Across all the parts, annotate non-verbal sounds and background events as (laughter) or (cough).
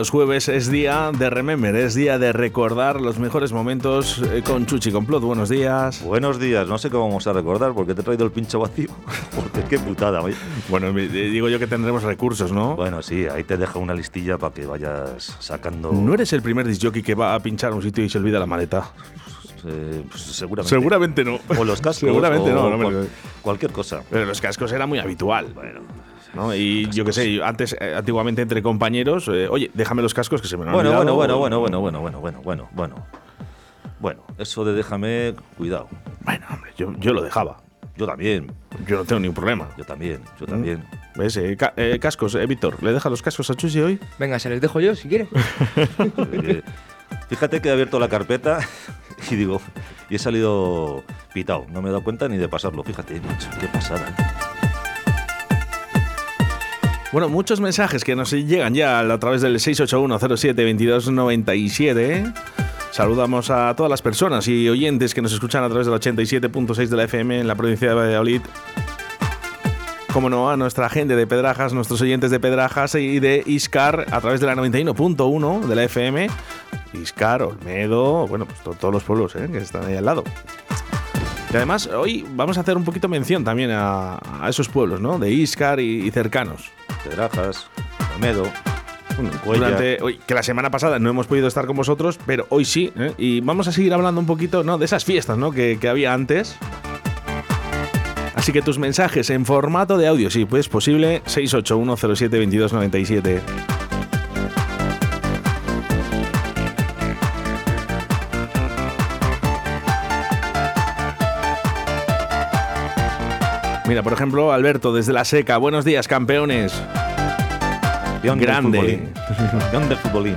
Los jueves es día de remember, es día de recordar los mejores momentos eh, con Chuchi Complot. Buenos días. Buenos días, no sé cómo vamos a recordar porque te he traído el pincho vacío. (laughs) porque qué putada. Bueno, digo yo que tendremos recursos, ¿no? Bueno, sí, ahí te dejo una listilla para que vayas sacando. ¿No eres el primer disjockey que va a pinchar un sitio y se olvida la maleta? Eh, pues seguramente. Seguramente no. O los cascos. seguramente no, no Cualquier cosa. Pero los cascos era muy habitual. Bueno. Y yo qué sé, antes, eh, antiguamente entre compañeros, eh, oye, déjame los cascos que se me han bueno, Bueno, bueno, bueno, bueno, bueno, bueno, bueno, bueno, bueno. Bueno, eso de déjame, cuidado. Bueno, hombre, yo, yo lo dejaba. Yo también. Yo no tengo ningún problema. Yo también, yo ¿Mm? también. ¿Ves? Eh, cascos, Víctor, ¿le deja los cascos a Chusi hoy? Venga, se les dejo yo si quiere. (laughs) Fíjate que he abierto la carpeta (laughs) y digo, y he salido pitado. No me he dado cuenta ni de pasarlo. Fíjate, macho, qué pasada. Bueno, muchos mensajes que nos llegan ya a través del 681072297. Saludamos a todas las personas y oyentes que nos escuchan a través del 87.6 de la FM en la provincia de Valladolid. Como no, a nuestra gente de Pedrajas, nuestros oyentes de Pedrajas y de Iscar a través de la 91.1 de la FM. Iscar, Olmedo, bueno, pues todos los pueblos ¿eh? que están ahí al lado. Y además, hoy vamos a hacer un poquito mención también a, esos pueblos, ¿no? De Iscar y cercanos. Pedrajas, Almedo. Durante, hoy, que la semana pasada no hemos podido estar con vosotros, pero hoy sí. ¿eh? Y vamos a seguir hablando un poquito ¿no? de esas fiestas ¿no? que, que había antes. Así que tus mensajes en formato de audio, sí, pues posible, 681072297. Mira, por ejemplo, Alberto desde la seca. Buenos días, campeones. grande. Grande (laughs) futbolín.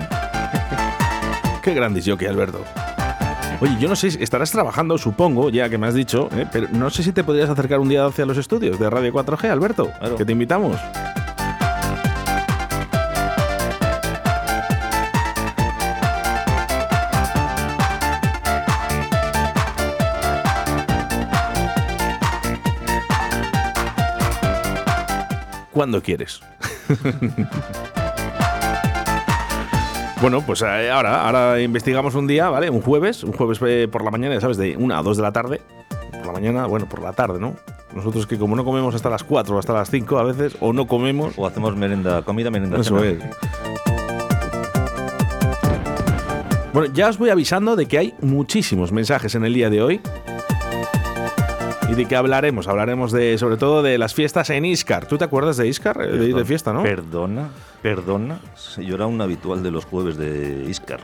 Qué grande es yo que Alberto. Oye, yo no sé, estarás trabajando, supongo, ya que me has dicho, ¿eh? pero no sé si te podrías acercar un día hacia los estudios de Radio 4G, Alberto, que te invitamos. Cuando quieres. (laughs) Bueno, pues eh, ahora, ahora investigamos un día, ¿vale? Un jueves, un jueves eh, por la mañana, ¿sabes? De una a dos de la tarde. Por la mañana, bueno, por la tarde, ¿no? Nosotros que como no comemos hasta las 4 o hasta las 5 a veces, o no comemos. O hacemos merenda, comida, merenda. Eso es. Bueno, ya os voy avisando de que hay muchísimos mensajes en el día de hoy ¿Y de qué hablaremos? Hablaremos de, sobre todo de las fiestas en Iscar. ¿Tú te acuerdas de Iscar? De ir de fiesta, ¿no? Perdona, perdona. Yo era un habitual de los jueves de Iscar.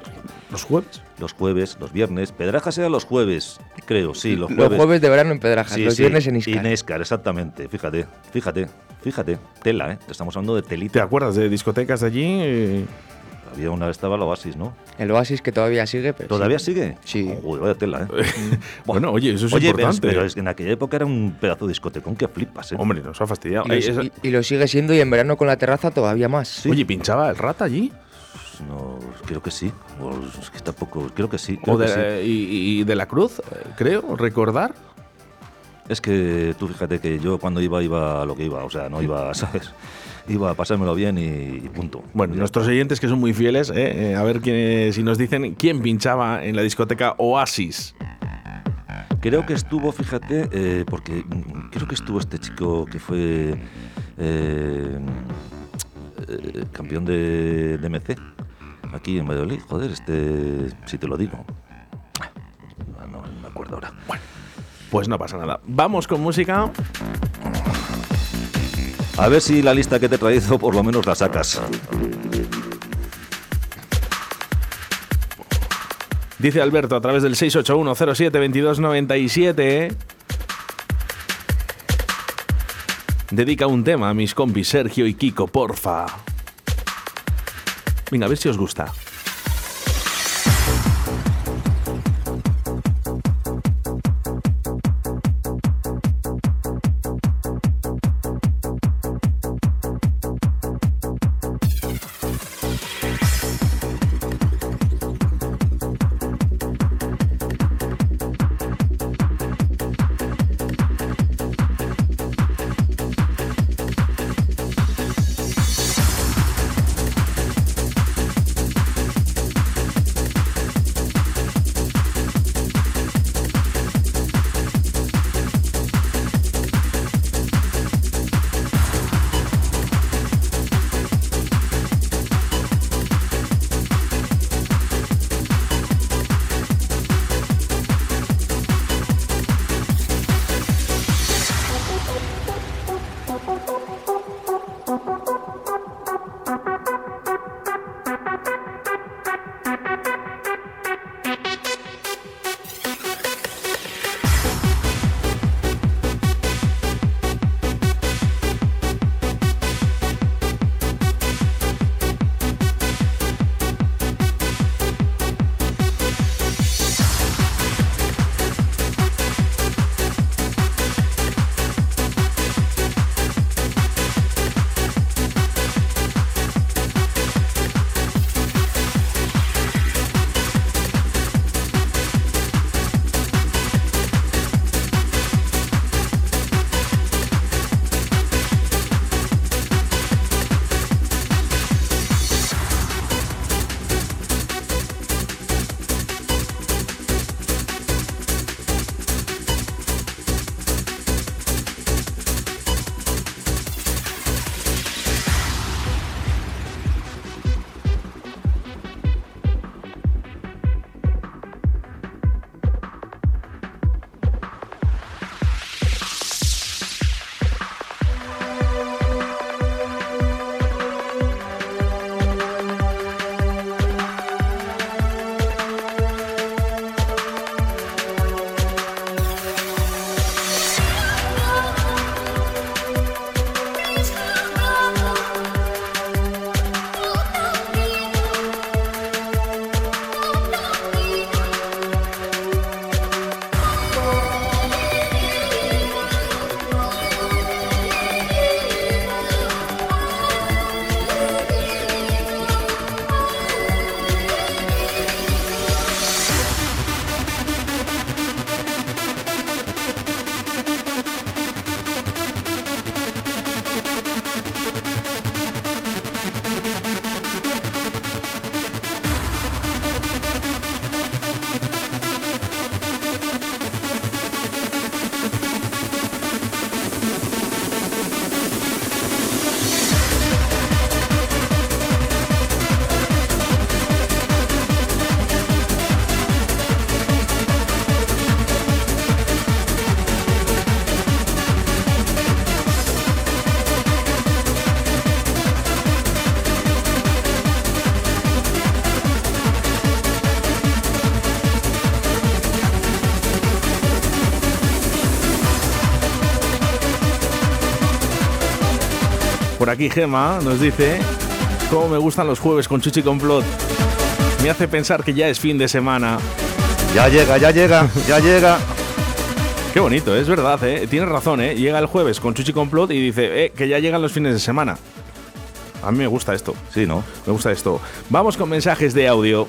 ¿Los jueves? Los jueves, los viernes. Pedrajas eran los jueves, creo, sí, los jueves. Los jueves de verano en Pedrajas, los viernes en Iscar. En Iscar, exactamente. Fíjate, fíjate, fíjate. Tela, ¿eh? Estamos hablando de telita. ¿Te acuerdas de discotecas de allí? Había una vez estaba el Oasis, ¿no? El Oasis que todavía sigue, pero ¿Todavía sigue? Sí. Joder, vaya tela, ¿eh? (laughs) bueno, oye, eso es importante. Pero, es que en aquella época era un pedazo de discotecón que flipas, ¿eh? Hombre, nos ha fastidiado. Y, lo, sigue siendo y en verano con la terraza todavía más. Oye, ¿pinchaba el rata allí? pues no, creo que sí. es que tampoco, creo que sí. y, de la Cruz, creo, recordar. Es que tú fíjate que yo cuando iba, iba a lo que iba, o sea, no iba, (laughs) ¿sabes? Iba a pasármelo bien y, punto. Bueno, nuestros oyentes que son muy fieles, ¿eh? a ver quién, si nos dicen quién pinchaba en la discoteca Oasis. Creo que estuvo, fíjate, eh, porque creo que estuvo este chico que fue eh, eh, campeón de, de, MC aquí en Valladolid. Joder, este, si te lo digo. Ah, no, me acuerdo ahora. Bueno, pues no pasa nada. Vamos con música. A ver si la lista que te he traído por lo menos la sacas. Dice Alberto a través del 681072297. Dedica un tema a mis compis Sergio y Kiko, porfa. Venga, a ver si os gusta. Aquí Gema nos dice, cómo me gustan los jueves con Chuchi Complot. Me hace pensar que ya es fin de semana. Ya llega, ya llega, ya llega. Qué bonito, es verdad, ¿eh? Tienes razón, ¿eh? Llega el jueves con Chuchi Complot y dice, eh, que ya llegan los fines de semana. A mí me gusta esto. Sí, ¿no? Me gusta esto. Vamos con mensajes de audio.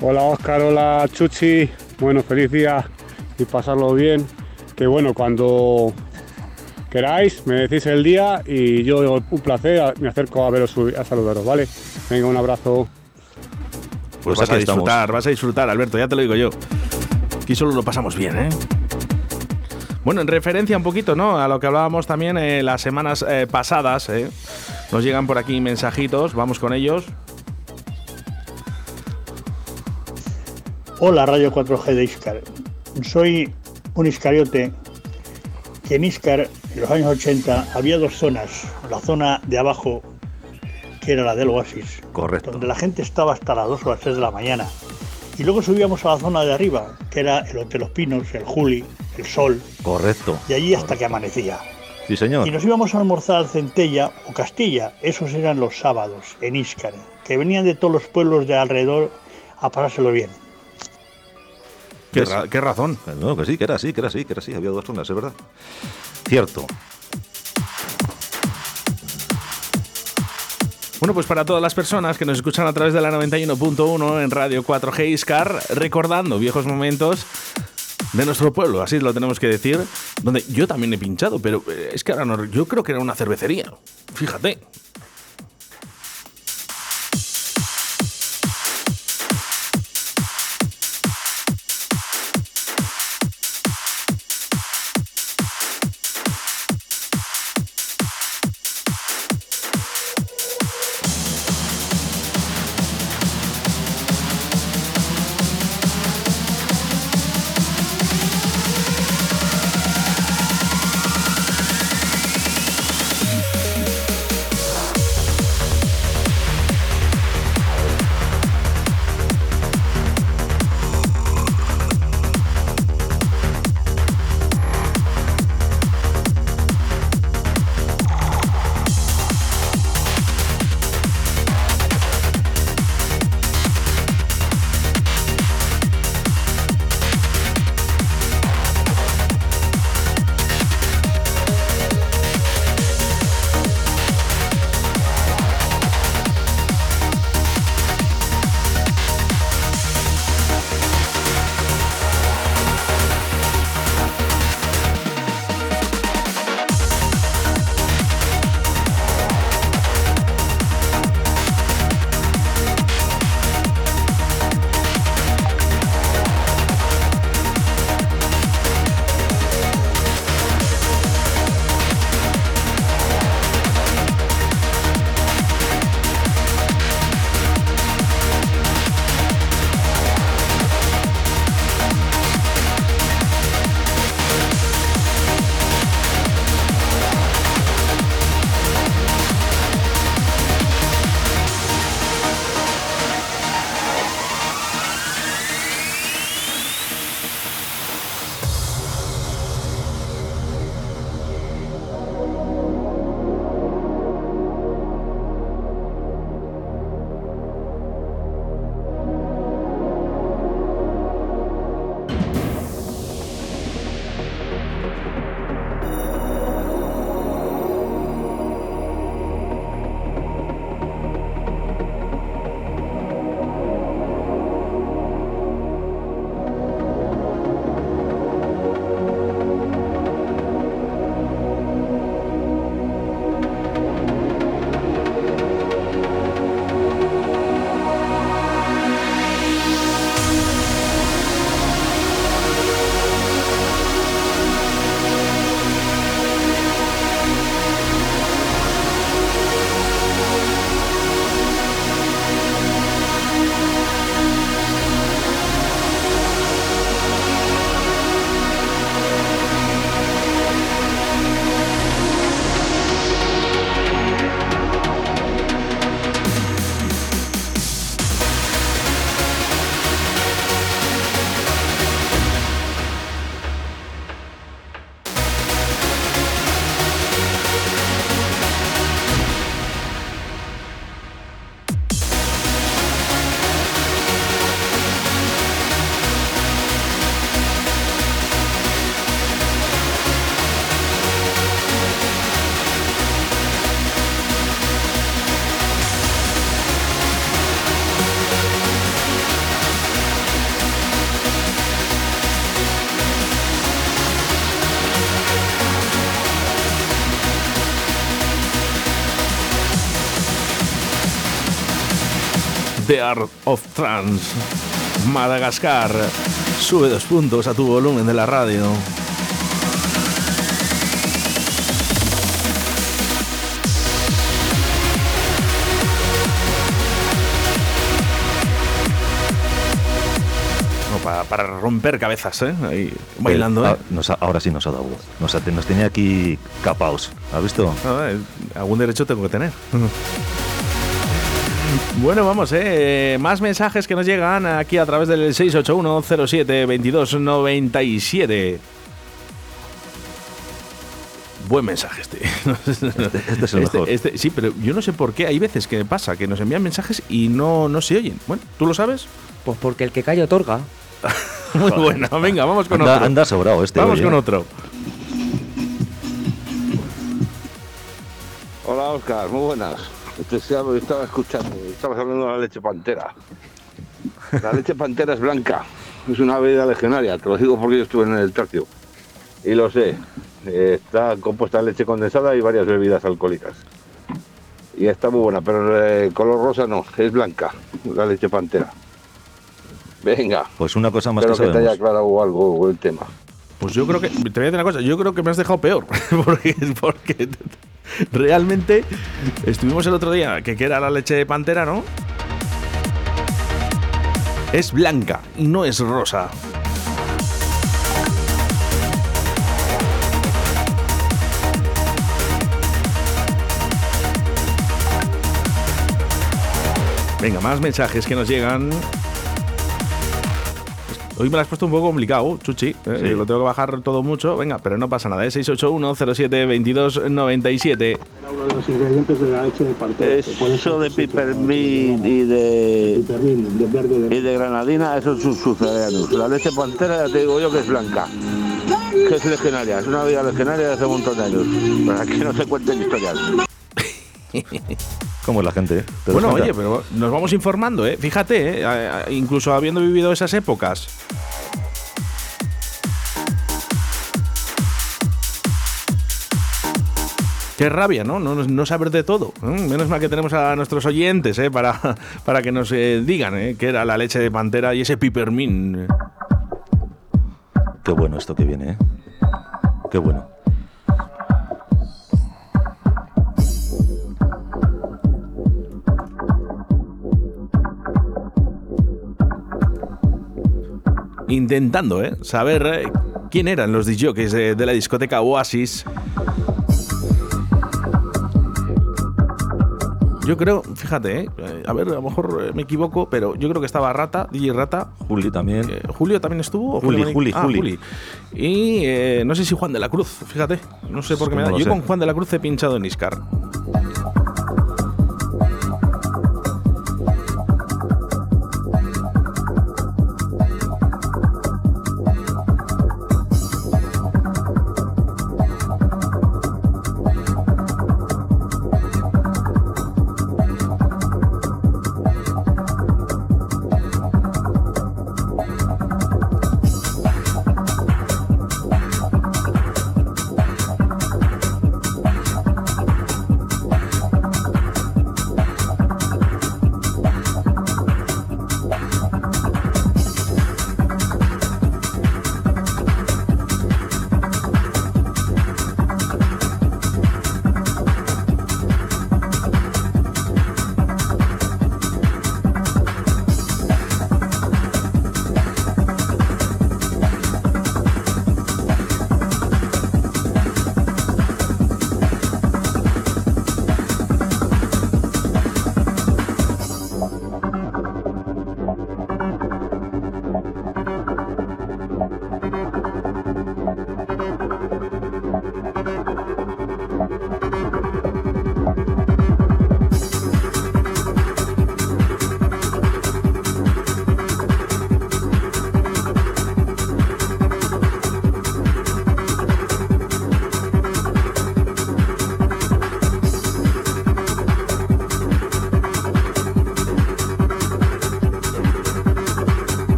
Hola Oscar, hola Chuchi. Bueno, feliz día y pasarlo bien. Que bueno, cuando queráis, me decís el día y yo un placer, me acerco a veros a saludaros, ¿vale? Venga, un abrazo. Pues, vas a disfrutar, vas a disfrutar, Alberto, ya te lo digo yo. Aquí solo lo pasamos bien, ¿eh? Bueno, en referencia un poquito, ¿no? A lo que hablábamos también eh, las semanas eh, pasadas, ¿eh? Nos llegan por aquí mensajitos, vamos con ellos. Hola, Radio 4G de Iscar. Soy un iscariote que en Iscar, en los años 80, había dos zonas. La zona de abajo, que era la del Oasis. Correcto. Donde la gente estaba hasta las 2 o las 3 de la mañana. Y luego subíamos a la zona de arriba, que era el Hotel Los Pinos, el Juli, el Sol. Correcto. Y allí hasta que amanecía. Sí, señor. Y nos íbamos a almorzar al Centella o Castilla. Esos eran los sábados en Iscar, que venían de todos los pueblos de alrededor a pasárselo bien. ¿Qué, ¿Qué, razón? No, que sí, que era así, que era así, que era así. Había dos zonas, es verdad. Cierto. Bueno, pues para todas las personas que nos escuchan a través de la 91.1 en Radio 4G Iscar, recordando viejos momentos de nuestro pueblo, así lo tenemos que decir, donde yo también he pinchado, pero eh, es que ahora no, yo creo que era una cervecería. Fíjate, The Art of Trance. Madagascar. Sube dos puntos a tu volumen de la radio. para, romper cabezas, ¿eh? Ahí, bailando. ¿eh? Ah, ahora sí nos ha dado. Nos, nos tenía aquí capaos. ¿Has visto? Eh, algún derecho tengo que tener. (laughs) Bueno, vamos, ¿eh? Más mensajes que nos llegan aquí a través del 681-07-2297. Buen mensaje este. Este, este, es el este, mejor. Este, sí, pero yo no sé por qué. Hay veces que pasa que nos envían mensajes y no, no se oyen. Bueno, ¿tú lo sabes? Pues porque el que calla otorga. Muy (laughs) bueno, venga, vamos con anda, otro. Anda sobrado este. Vamos con otro. Hola Oscar, muy buenas. Estaba escuchando, estabas hablando de la leche pantera. La leche pantera es blanca, es una bebida legionaria, te lo digo porque yo estuve en el tercio. Y lo sé, está compuesta de leche condensada y varias bebidas alcohólicas. Y está muy buena, pero el color rosa no, es blanca, la leche pantera. Venga. Pues una cosa más que, que te haya aclarado algo el tema. Pues yo creo que, te voy a decir una cosa, yo creo que me has dejado peor, (laughs) porque, porque realmente estuvimos el otro día, que, era la leche de pantera, ¿no? Es blanca no es rosa. Venga, más mensajes que nos llegan Hoy me lo has puesto un poco complicado, Chuchi. ¿eh? Lo tengo que bajar todo mucho. Venga, pero no pasa nada. Es 681-07-2297. Uno de los ingredientes de la leche de Eso de pipermint y de, y de granadina, eso es sucedáneos. La leche pantera, ya te digo yo que es blanca. Que es legionaria, es una vida legionaria de hace un montón de años. Para que no se cuenten historias. (laughs) ¿Cómo es la gente? Bueno, oye, pero nos vamos informando, ¿eh? Fíjate, ¿eh? incluso habiendo vivido esas épocas. Qué rabia, ¿no? No, saber de todo. Menos mal que tenemos a nuestros oyentes ¿eh? para, (laughs) para que nos eh, digan ¿eh? qué era la leche de pantera y ese pipermín. Qué bueno esto que viene, ¿eh? Qué bueno. Intentando ¿eh? saber eh, quién eran los DJs de, de la discoteca Oasis. Yo creo, fíjate, ¿eh? a ver, a lo mejor me equivoco, pero yo creo que estaba Rata, DJ Rata. Juli también. ¿Julio también estuvo? Juli, Juli, ah, Juli, Y no sé si Juan de la Cruz, fíjate. No sé por qué me da. Yo con Juan de la Cruz he pinchado en Iscar.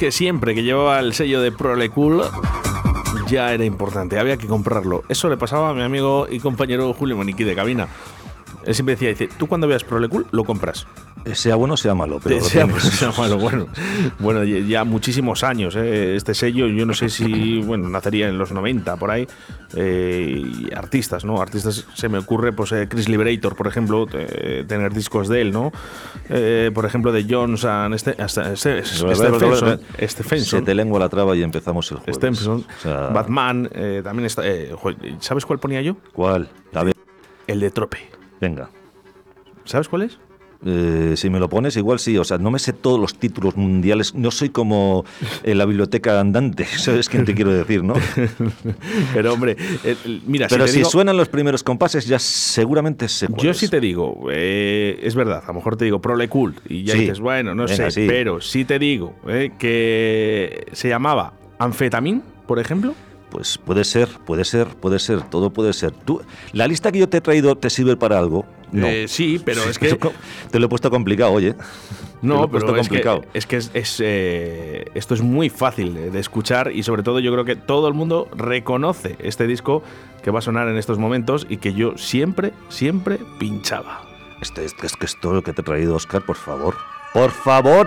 Que siempre que llevaba el sello de Prolecool ya era importante, había que comprarlo. Eso le pasaba a mi amigo y compañero Julio Moniqui de cabina. Él siempre decía, dice, tú cuando veas Prolecool lo compras. Sea bueno sea malo, pero (laughs) sea, tienes. sea malo, bueno, bueno, ya muchísimos años. eh, Este sello, yo no sé si, (laughs) bueno, nacería en los 90 por ahí. eh, y artistas, ¿no? Artistas, se me ocurre, pues eh, Chris Liberator, por ejemplo, tener discos de él, ¿no? Por ejemplo, de Jones and este, hasta, este, Stephenson, Se te lengua la traba y empezamos el jueves. Stephenson, O sea, Batman, también está. eh, ¿Sabes cuál ponía yo? ¿Cuál? A ver, El de Trope. venga. ¿Sabes cuál es? Eh, si me lo pones, igual sí. O sea, no me sé todos los títulos mundiales. No soy como en la biblioteca andante. (laughs) ¿Sabes quién te quiero decir, no? (laughs) Pero hombre, eh, eh, mira, Pero te si digo- suenan los primeros compases, ya seguramente sé cuál Yo sí te digo, eh, es verdad, a lo mejor te digo Prole Cool y ya Sí. dices, bueno, no Venga, sé, sí. pero sí te digo eh, que se llamaba Anfetamin, por ejemplo. Pues puede ser, puede ser, puede ser, todo puede ser. Tú, la lista que yo te he traído te sirve para algo. No. Eh, sí, pero es que te lo he puesto complicado, oye. No, pero es que, es que es- es, eh, esto es muy fácil de escuchar y sobre todo yo creo que todo el mundo reconoce este disco que va a sonar en estos momentos y que yo siempre, siempre pinchaba. Este, este- es que es todo lo que te he traído, Oscar, por favor. Por favor.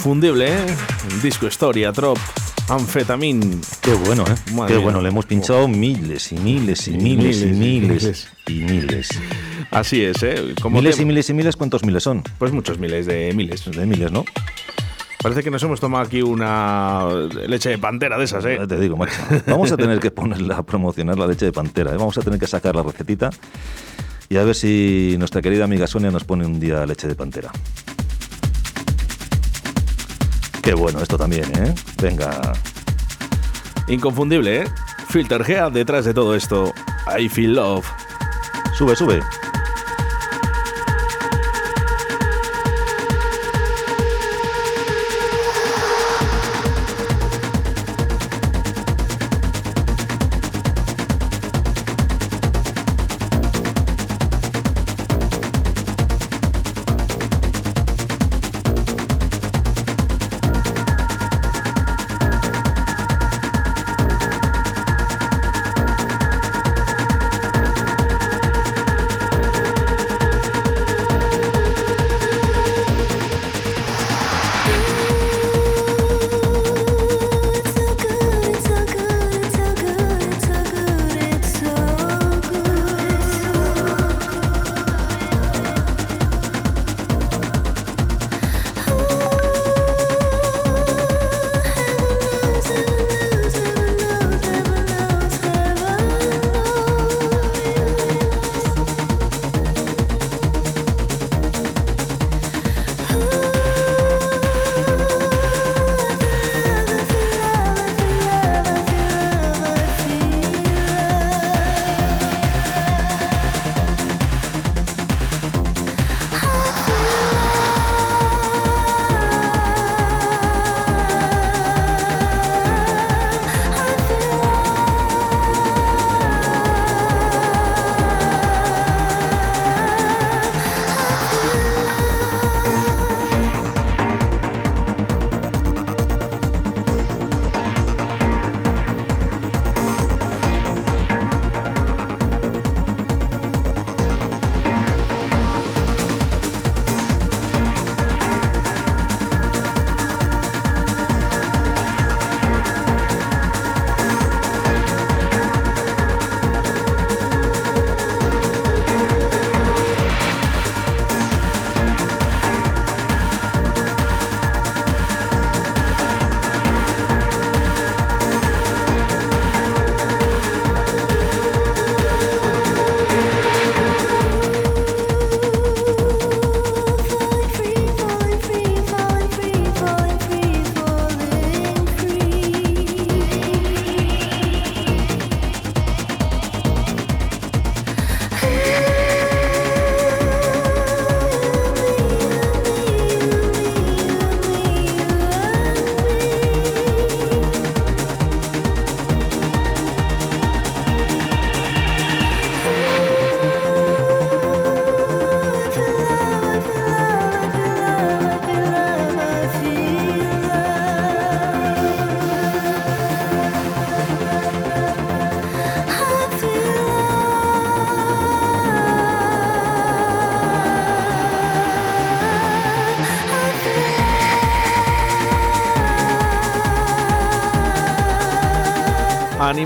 Inconfundible, ¿eh? Disco Historia, Trop, Anfetamin. Qué bueno, ¿eh? Madre Qué mía. bueno, le hemos pinchado miles y miles y Y miles y miles miles y miles. Así es, ¿eh? Como Miles te- y miles y miles, ¿cuántos miles son? Pues muchos miles de miles. De miles, ¿no? Parece que nos hemos tomado aquí una leche de pantera de esas, ¿eh? Ya te digo, macho. Vamos a tener que ponerla a promocionar la leche de pantera. ¿eh? Vamos a tener que sacar la recetita y a ver si nuestra querida amiga Sonia nos pone un día leche de pantera. Qué bueno esto también, ¿eh? Venga. Inconfundible, ¿eh? Filter Gea detrás de todo esto. I feel love. Sube, sube.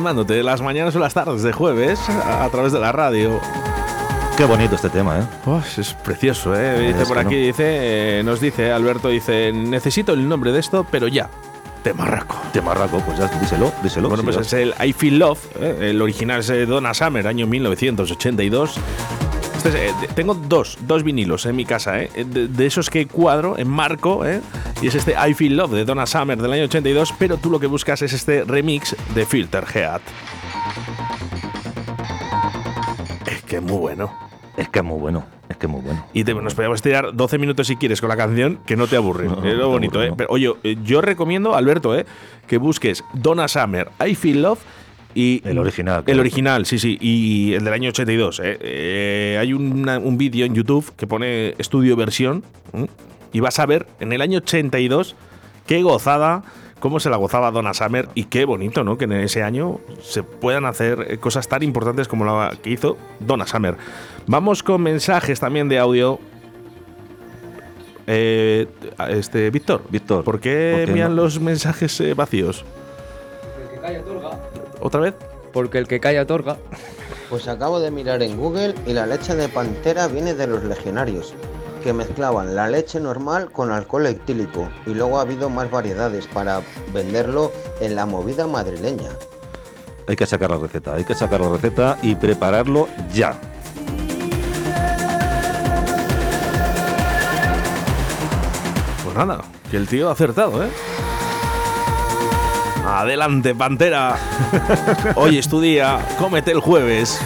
Animándote las mañanas o las tardes de jueves a, a través de la radio. Qué bonito este tema, ¿eh? Uf, es precioso, ¿eh? Dice Es por aquí, no. dice, eh, nos dice Alberto, dice, necesito el nombre de esto, pero ya, Temarraco. Temarraco, pues ya díselo, díselo. Bueno, sí, pues ya. es el I Feel Love, ¿eh? el original es de Donna Summer, año 1982. Este es, eh, tengo dos, dos vinilos en mi casa, ¿eh? de, de esos que cuadro, en marco, ¿eh? Y es este I Feel Love de Donna Summer del año 82, pero tú lo que buscas es este remix de Filter Head. Es que es muy bueno. Es que es muy bueno, es que es muy bueno. Y te- nos podríamos tirar 12 minutos si quieres con la canción, que no te aburre. No, es lo bonito, aburre, ¿eh? no. Pero, oye, eh, yo recomiendo, Alberto, ¿eh? que busques Donna Summer, I Feel Love y. El original, El original, sí, sí. Y el del año 82. ¿eh? Eh, hay una- un vídeo en YouTube que pone estudio versión. Y vas a ver en el año 82 qué gozada. Cómo se la gozaba Donna Summer y qué bonito, ¿no? Que en ese año se puedan hacer eh, cosas tan importantes como la que hizo Donna Summer. Vamos con mensajes también de audio. Eh, este, Víctor, Víctor, ¿por qué ¿por qué envían no? los mensajes eh, vacíos? El que calla otorga. ¿Otra vez? Porque el que calla otorga. Pues acabo de mirar en Google y la leche de pantera viene de los legionarios. Que mezclaban la leche normal con alcohol etílico y luego ha habido más variedades para venderlo en la movida madrileña. Hay que sacar la receta, hay que sacar la receta y prepararlo ya. Pues nada, que el tío ha acertado, ¿eh? Adelante, Pantera. (laughs) Hoy es tu día, cómete el jueves.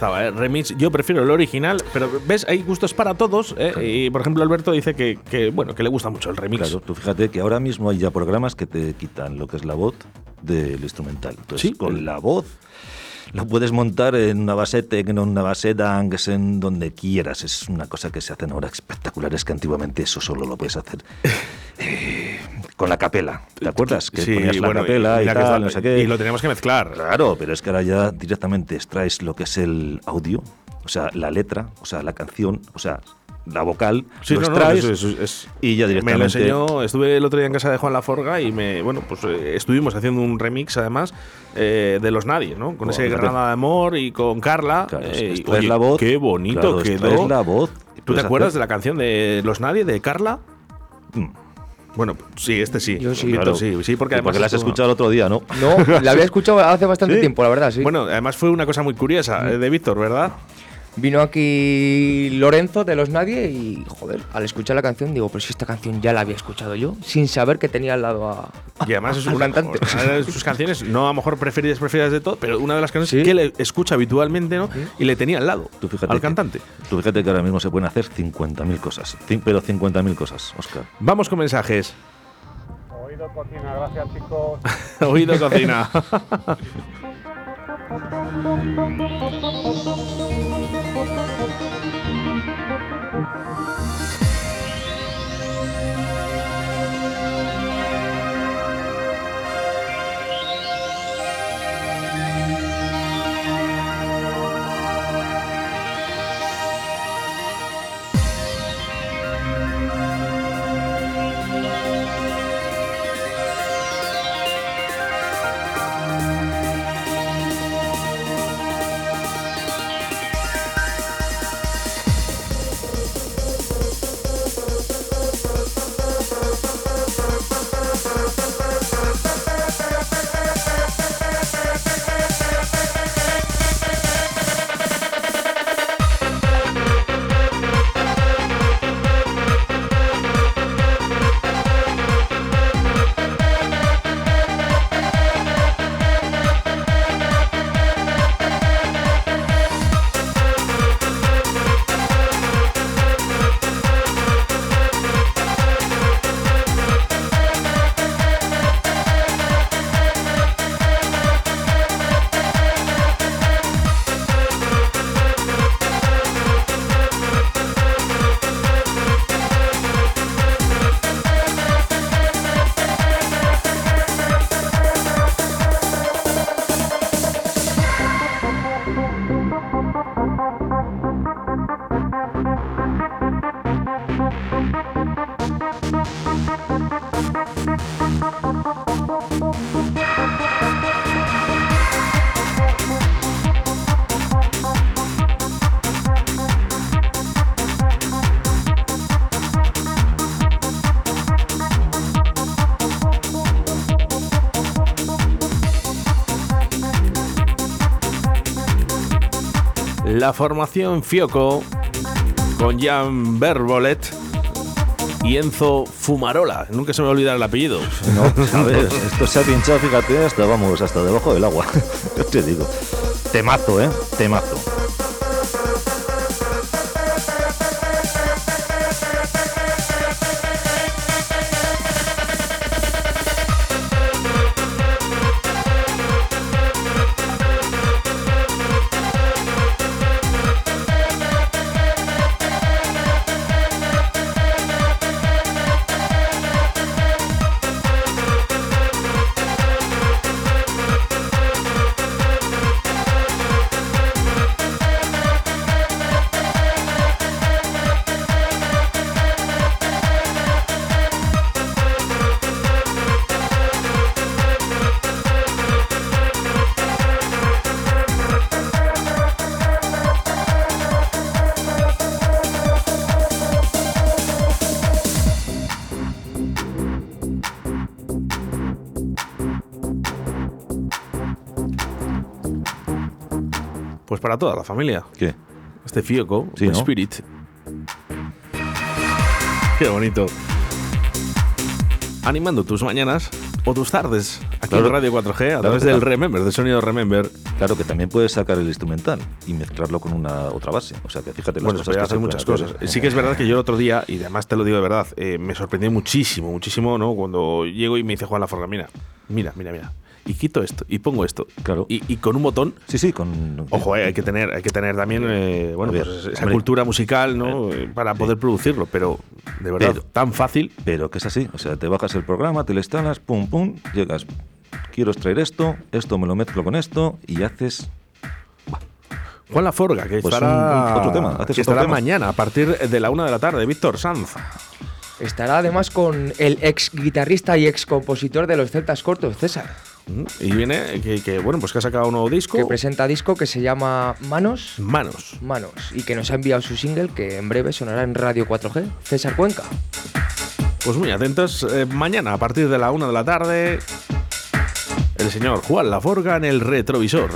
Estaba, ¿eh? Remix. Yo prefiero el original, pero ves, hay gustos para todos. ¿eh? Y por ejemplo, Alberto dice que, que, bueno, que le gusta mucho el remix. Claro, tú fíjate que ahora mismo hay ya programas que te quitan lo que es la voz del instrumental. Entonces, Sí. con la voz lo puedes montar en una base tecno, en una base dance, en donde quieras. Es una cosa que se hacen ahora espectaculares que antiguamente eso solo lo puedes hacer eh, con la capela. ¿Te acuerdas? Que Sí, ponías la bueno, capela y, tal, no sé qué. y lo teníamos que mezclar. Claro, pero es que ahora ya directamente extraes lo que es el audio, o sea, la letra, o sea, la canción, o sea, la vocal, Sí, lo no, no, extraes eso- eso es- y ya Me lo directamente... enseñó, estuve el otro día en casa de Juan Laforga y me, bueno, pues eh, estuvimos haciendo un remix además eh, de los Nadie, ¿no? Con ese. Granada de Amor y con Carla. Claro, eh, oye, la voz. Qué bonito claro, quedó. la voz. ¿Tú te acuerdas hacer- de la canción de Los Nadie de Carla? Mm. Bueno, sí, este sí. Yo sí. Víctor, Claro. sí, sí, porque Sí, además la has escuchado el otro día, ¿no? No, la había escuchado hace bastante ¿Sí? tiempo, la verdad, sí. Bueno, además fue una cosa muy curiosa eh, de Víctor, ¿verdad? Vino aquí Lorenzo de Los Nadie y, joder, al escuchar la canción digo, pero si esta canción ya la había escuchado yo, sin saber que tenía al lado a, (laughs) Y además es una, cantante. (laughs) una de sus canciones, no a lo mejor preferidas, preferidas de todo, pero una de las canciones Sí. que le escucha habitualmente, ¿no? Y le tenía al lado, Tú fíjate al que- cantante. Tú fíjate que ahora mismo se pueden hacer 50.000 cosas, pero 50.000 cosas, Oscar. Vamos con mensajes. Oído cocina, gracias chicos. (laughs) Oído cocina. La formación Fioco con Jan Berbolet y Enzo Fumarola. Nunca se me va a olvidar el apellido. No, (laughs) esto se ha pinchado, fíjate, hasta vamos, hasta debajo del agua. (laughs) Yo te digo. Temazo, ¿eh? Temazo. Para toda la familia. ¿Qué? Este Fioco, Sí, ¿no? Spirit. Qué bonito. Animando tus mañanas o tus tardes aquí Claro. en Radio 4G a Claro, través del. Remember, del sonido Remember. Claro que también puedes sacar el instrumental y mezclarlo con una otra base. O sea que fíjate las Bueno, se cosas que hacer se muchas cosas. hacer. Sí que es verdad que yo el otro día, y además te lo digo de verdad, eh, me sorprendió muchísimo, muchísimo, ¿no? Cuando llego y me dice Juan Laforga, mira, mira, mira, mira. Y quito esto, y pongo esto. Claro. Y, y con un botón. Sí, sí, con. Ojo, eh, hay que tener, hay que tener también, eh, bueno, ver, pues esa hombre. cultura musical, ¿no? Eh, Para poder producirlo, pero de verdad, Pero- tan fácil. Pero que es así. O sea, te bajas el programa, te lo instalas, pum, pum, llegas. Quiero extraer esto, esto me lo mezclo con esto y haces. Juan Laforga, que Pues estará, un- otro tema, haces que otro estará tema. mañana a partir de la una de la tarde, Víctor Sanz. Estará además con el ex guitarrista y ex compositor de los Celtas Cortos, César, Y viene que, que, bueno, pues que ha sacado un nuevo disco. que presenta disco que se llama Manos, Manos. Manos, y que nos ha enviado su single que en breve sonará en Radio 4G, César Cuenca. Pues muy atentos. eh, mañana a partir de la una de la tarde, el señor Juan Laforga en el retrovisor.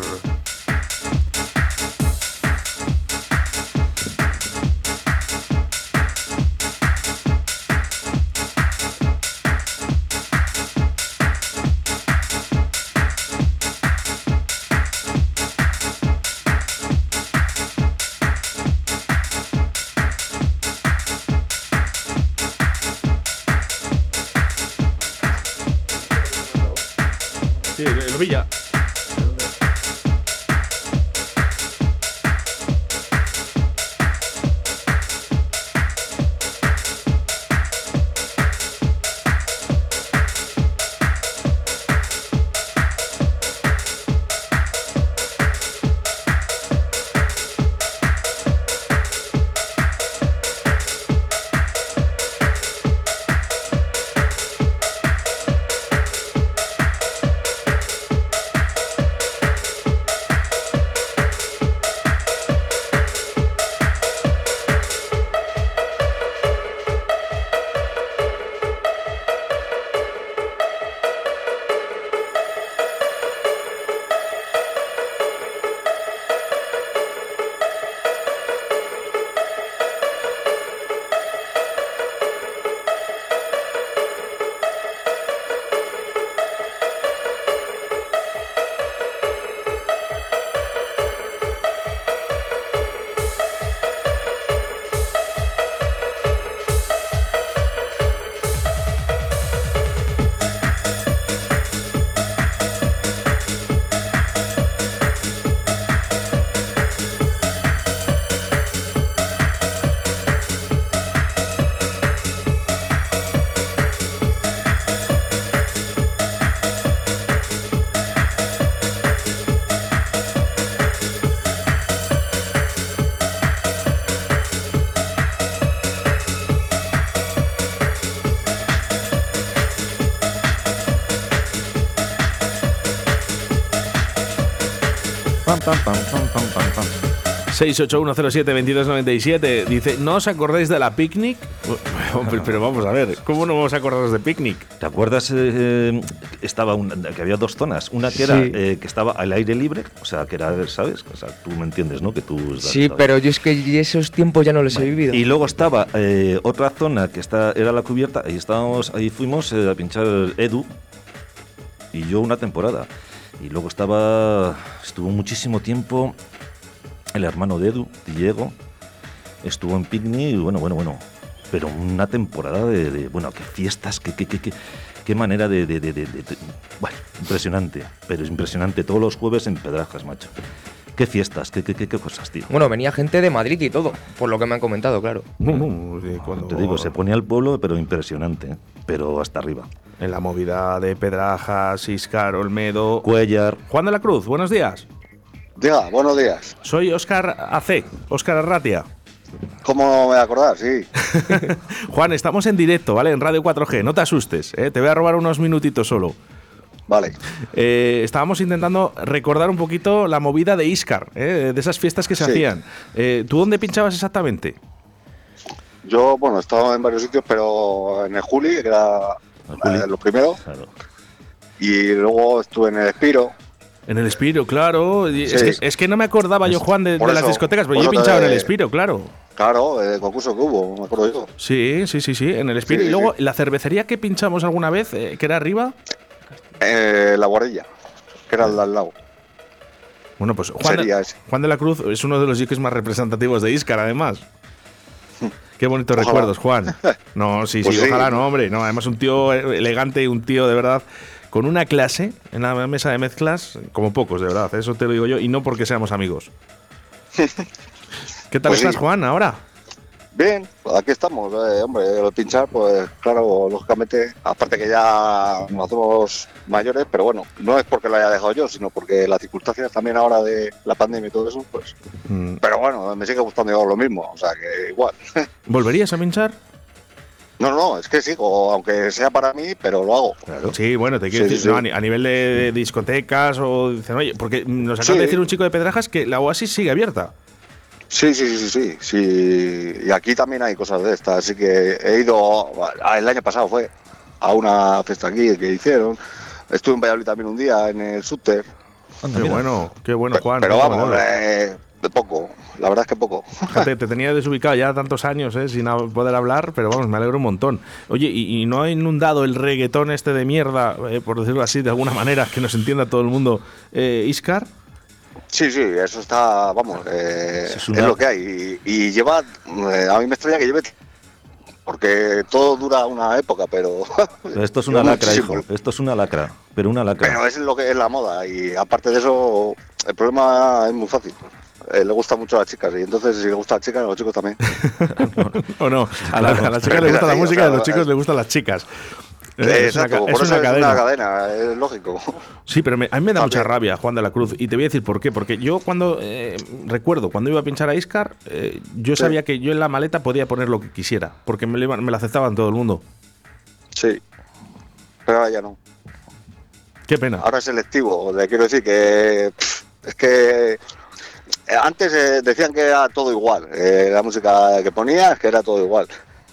681072297 dice, ¿no os acordáis de la picnic? (laughs) Hombre, pero vamos a ver, ¿cómo no vamos a acordaros de picnic? ¿Te acuerdas eh, estaba un- que había dos zonas? Una que era Sí. eh, que estaba al aire libre, o sea, que era, ¿sabes? O sea, tú me entiendes, ¿no? Que tú Sí, pero yo es que esos tiempos ya no los he vivido. Y luego estaba eh, otra zona que está, era la cubierta, ahí estábamos, ahí fuimos eh, a pinchar Edu y yo una temporada. Y luego estaba, estuvo muchísimo tiempo el hermano de Edu, Diego, estuvo en picnic y bueno, bueno, bueno. Pero una temporada de, de- bueno, qué fiestas, qué, qué, qué, qué, qué manera de, de- de- de- de- de- Bueno, impresionante, pero es impresionante. Todos los jueves en Pedrajas, macho. Qué fiestas, qué, qué, qué, qué cosas, tío. Bueno, venía gente de Madrid y todo, por lo que me han comentado, claro. No, no, sí, cuando- Te digo, se ponía al pueblo, pero impresionante, ¿eh? pero hasta arriba. En la movida de Pedrajas, Iscar, Olmedo. Cuellar. Juan de la Cruz, buenos días. Diga, buenos días. Soy Óscar AC, Óscar Arratia. ¿Cómo me voy a acordar? Sí. (laughs) Juan, estamos en directo, ¿vale? En Radio 4G, no te asustes, ¿eh? te voy a robar unos minutitos solo. Vale. Eh, estábamos intentando recordar un poquito la movida de Iscar, ¿eh? de esas fiestas que se Sí. hacían. Eh, ¿Tú dónde pinchabas exactamente? Yo, bueno, he estado en varios sitios, pero en el Juli, que era Juli. eh, lo primero. Claro. Y luego estuve en el Espiro. En el Espiro, claro. Es, que, es que no me acordaba yo, Juan, de, las discotecas, pero yo he pinchado en el Espiro, claro. Claro, el concurso que hubo, me acuerdo yo. Sí, sí, sí, sí, en el Espiro. Sí, y luego, la cervecería que pinchamos alguna vez, eh, que era arriba. Eh, la Guardilla, que era de al lado. Bueno, pues Juan de. Juan de la Cruz es uno de los sitios más representativos de Iscar, además. (laughs) Qué bonitos Ojalá. recuerdos, Juan. No, sí, (laughs) Pues sí, sí. ojalá no, hombre. No, además un tío elegante y un tío de verdad con una clase en la mesa de mezclas como pocos, de verdad. Eso te lo digo yo y no porque seamos amigos. (laughs) ¿Qué tal Pues sí. estás, Juan, ahora? Bien, pues aquí estamos, eh, hombre, lo de pinchar, pues claro, lógicamente, aparte que ya nos hacemos mayores, pero bueno, no es porque lo haya dejado yo, sino porque las circunstancias también ahora de la pandemia y todo eso, pues, Mm, pero bueno, me sigue gustando yo lo mismo, o sea que igual. (laughs) ¿Volverías a pinchar? No, no, es que sigo, aunque sea para mí, pero lo hago. Sí, bueno, te quiero Sí, decir, sí, no, sí. a ni- a nivel de, discotecas o dicen, oye, porque nos acaba de decir un chico de Pedrajas que la Oasis sigue abierta. Sí, sí, sí, sí, sí. Y aquí también hay cosas de estas, así que he ido, ah, el año pasado fue a una fiesta aquí que hicieron. Estuve en Valladolid también un día en el Súter, Qué bueno, qué bueno, Juan. pero qué vamos, eh, de poco, la verdad es que poco. Fíjate, te (laughs) tenía desubicado ya tantos años eh, sin poder hablar, pero vamos, me alegro un montón. Oye, ¿y, y no ha inundado el reggaetón este de mierda, eh, por decirlo así, de alguna manera, que nos entienda todo el mundo, eh, Iscar? Sí, sí, eso está, vamos, eh, Es lo que hay. Y, y lleva, eh, a mí me extraña que lleve, porque todo dura una época, pero... (laughs) Esto es una lacra, muchísimo. hijo. Esto es una lacra, pero una lacra. Pero es lo que es la moda y aparte de eso, el problema es muy fácil. Eh, le gusta mucho a las chicas y entonces si le gusta a las chicas, a los chicos también. (laughs) ¿O no? A, la- a las chicas les es gusta la música, sea, a los chicos es- les gustan las chicas. Eh, Eh, es una, exacto, ca- por es eso una es cadena. una cadena, es lógico. Sí, pero me- a mí me da mucha rabia Juan de la Cruz. Y te voy a decir por qué. Porque yo cuando, eh, recuerdo, cuando iba a pinchar a Iscar, eh, yo Sí. sabía que yo en la maleta podía poner lo que quisiera. Porque me lo, iban- me lo aceptaban todo el mundo. Sí, pero ahora ya no. Qué pena. Ahora es selectivo, le quiero decir que pff, es que eh, antes eh, decían que era todo igual, eh, la música que ponías que era todo igual,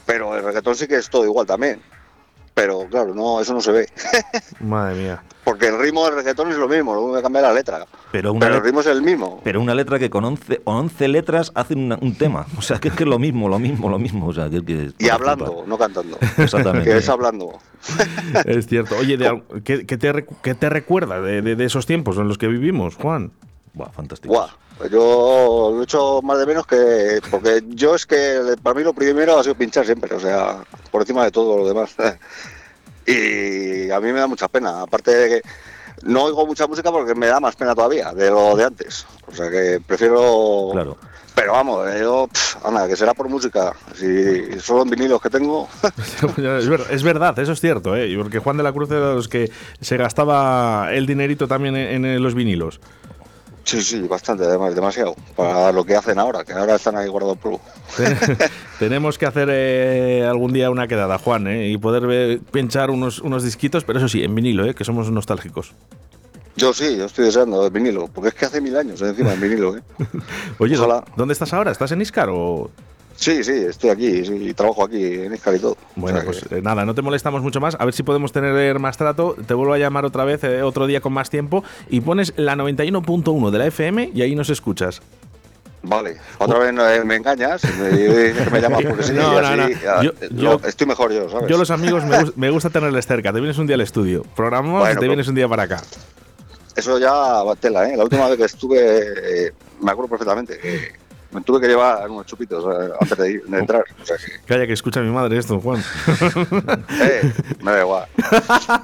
pero el reggaetón sí que es todo igual también. Pero claro, no, eso no se ve, (laughs) Madre mía. porque el ritmo del reggaetón es lo mismo, lo único que cambia es la letra, Pero una, pero el ritmo es el mismo. pero una letra que con 11, 11 letras hace una- un tema. (laughs) O sea, que es que es lo mismo, lo mismo, lo mismo. O sea, que, que- Y hablando, no cantando. (laughs) Exactamente. Que es hablando. Es cierto. Oye, de ¿qué, qué te, qué te recuerda de, de- de esos tiempos en los que vivimos, Juan? Buah, fantástico. Buah, yo lo he hecho más de menos que. Porque yo es que para mí lo primero ha sido pinchar siempre, o sea, por encima de todo lo demás. (laughs) y a mí me da mucha pena. Aparte de que no oigo mucha música porque me da más pena todavía de lo de antes. O sea que prefiero. Claro. Pero vamos, yo, pff, anda, que será por música. Si solo en vinilos que tengo. (laughs) es verdad, eso es cierto, ¿eh? Porque Juan de la Cruz era de los que se gastaba el dinerito también en, en los vinilos. Sí, sí, bastante, además, demasiado. Para lo que hacen ahora, que ahora están ahí guardados pro. (laughs) Tenemos que hacer eh, algún día una quedada, Juan, ¿eh? y poder ver- pinchar unos, unos disquitos, pero eso sí, en vinilo, ¿eh? que somos nostálgicos. Yo sí, yo estoy deseando el vinilo, porque es que hace mil años encima el vinilo. ¿eh? (laughs) Oye, Ojalá. ¿dónde estás ahora? ¿Estás en Iscar o...? Sí, sí, estoy aquí, sí, trabajo aquí en Iscar y todo. Bueno, O sea pues eh, nada, no te molestamos mucho más. A ver si podemos tener más trato. Te vuelvo a llamar otra vez, eh, otro día con más tiempo. Y pones la 91.1 de la FM y ahí nos escuchas. Vale, otra vez eh, me engañas, me, me llamas (laughs) porque sí, No, no, así, no. Yo- lo- yo- estoy mejor yo, ¿sabes? Yo los amigos me, gus- me gusta tenerles cerca. Te vienes un día al estudio. Programamos Bueno, y te pues- vienes un día para acá. Eso ya va tela, ¿eh? La última vez que estuve, eh, me acuerdo perfectamente, que me tuve que llevar unos chupitos eh, antes de, ir- de entrar. O sea que, Calla que escucha mi madre esto, Juan. (laughs) eh, me da igual.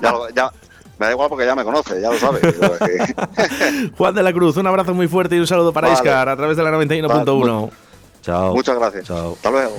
Ya, lo- ya- me da igual porque ya me conoce, ya lo sabe. (laughs) Juan de la Cruz, un abrazo muy fuerte y un saludo para Vale. Iscar a través de la 91.1. Chao. muchas gracias. Chao. Hasta luego.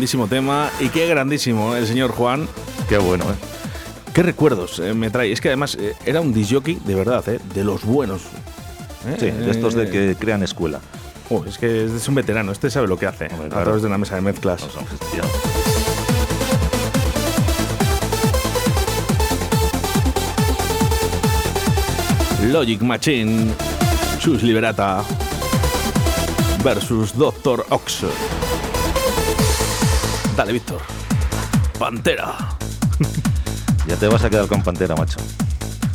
Grandísimo tema y qué grandísimo el señor Juan. Qué bueno, ¿eh? Qué recuerdos eh, me trae. Es que además eh, era un disjockey de verdad, eh, de los buenos. ¿eh? Sí, de estos de Eh, que crean escuela. oh, es que es un veterano, este sabe lo que hace a claro. través de una mesa de mezclas. No son gestión. Logic Machine, Chus Liberata versus Doctor Ox. Dale, Víctor. Pantera. (laughs) Ya te vas a quedar con Pantera, macho.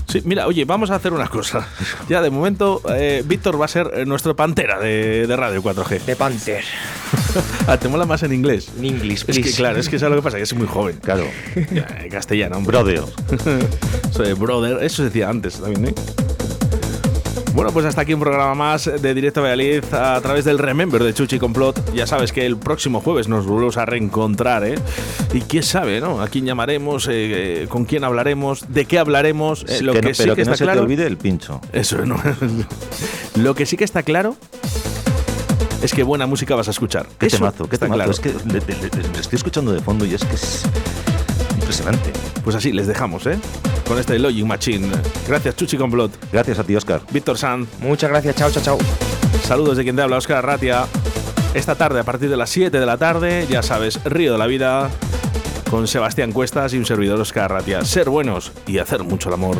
Sí, mira, oye, vamos a hacer una cosa. Ya de momento, eh, Víctor va a ser eh, nuestro Pantera de, de Radio 4G. De Panther. (laughs) Ah, ¿Te mola más en inglés? En inglés, Es que claro, es que sabes lo que pasa, que es muy joven. Claro. (laughs) Ya, en castellano, hombre. Brother. Soy brother, eso se decía antes también, ¿eh? Bueno, pues hasta aquí un programa más de Directo Valladolid a través del Remember de Chuchi Complot. Ya sabes que el próximo jueves nos volvemos a reencontrar, ¿eh? Y quién sabe, ¿no? ¿A quién llamaremos? eh, eh, ¿Con quién hablaremos? ¿De qué hablaremos? Eh, lo Que que, no- sí pero que, que, no está se claro... te olvide el pincho. Eso, ¿no? (laughs) lo que sí que está claro es que buena música vas a escuchar. Qué Eso temazo, qué está temazo. claro. Es que le, le- le- le estoy escuchando de fondo y es que es impresionante. Pues así les dejamos, ¿eh? Con este Logic Machine. Gracias, Chuchi Complot. Gracias a ti, Oscar. Víctor Sanz. Muchas gracias, chao, chao, chao. Saludos de quien te habla, Oscar Ratia. Esta tarde, a partir de las 7 de la tarde, ya sabes, Río de la Vida, con Sebastián Cuestas y un servidor Oscar Ratia. Ser buenos y hacer mucho el amor.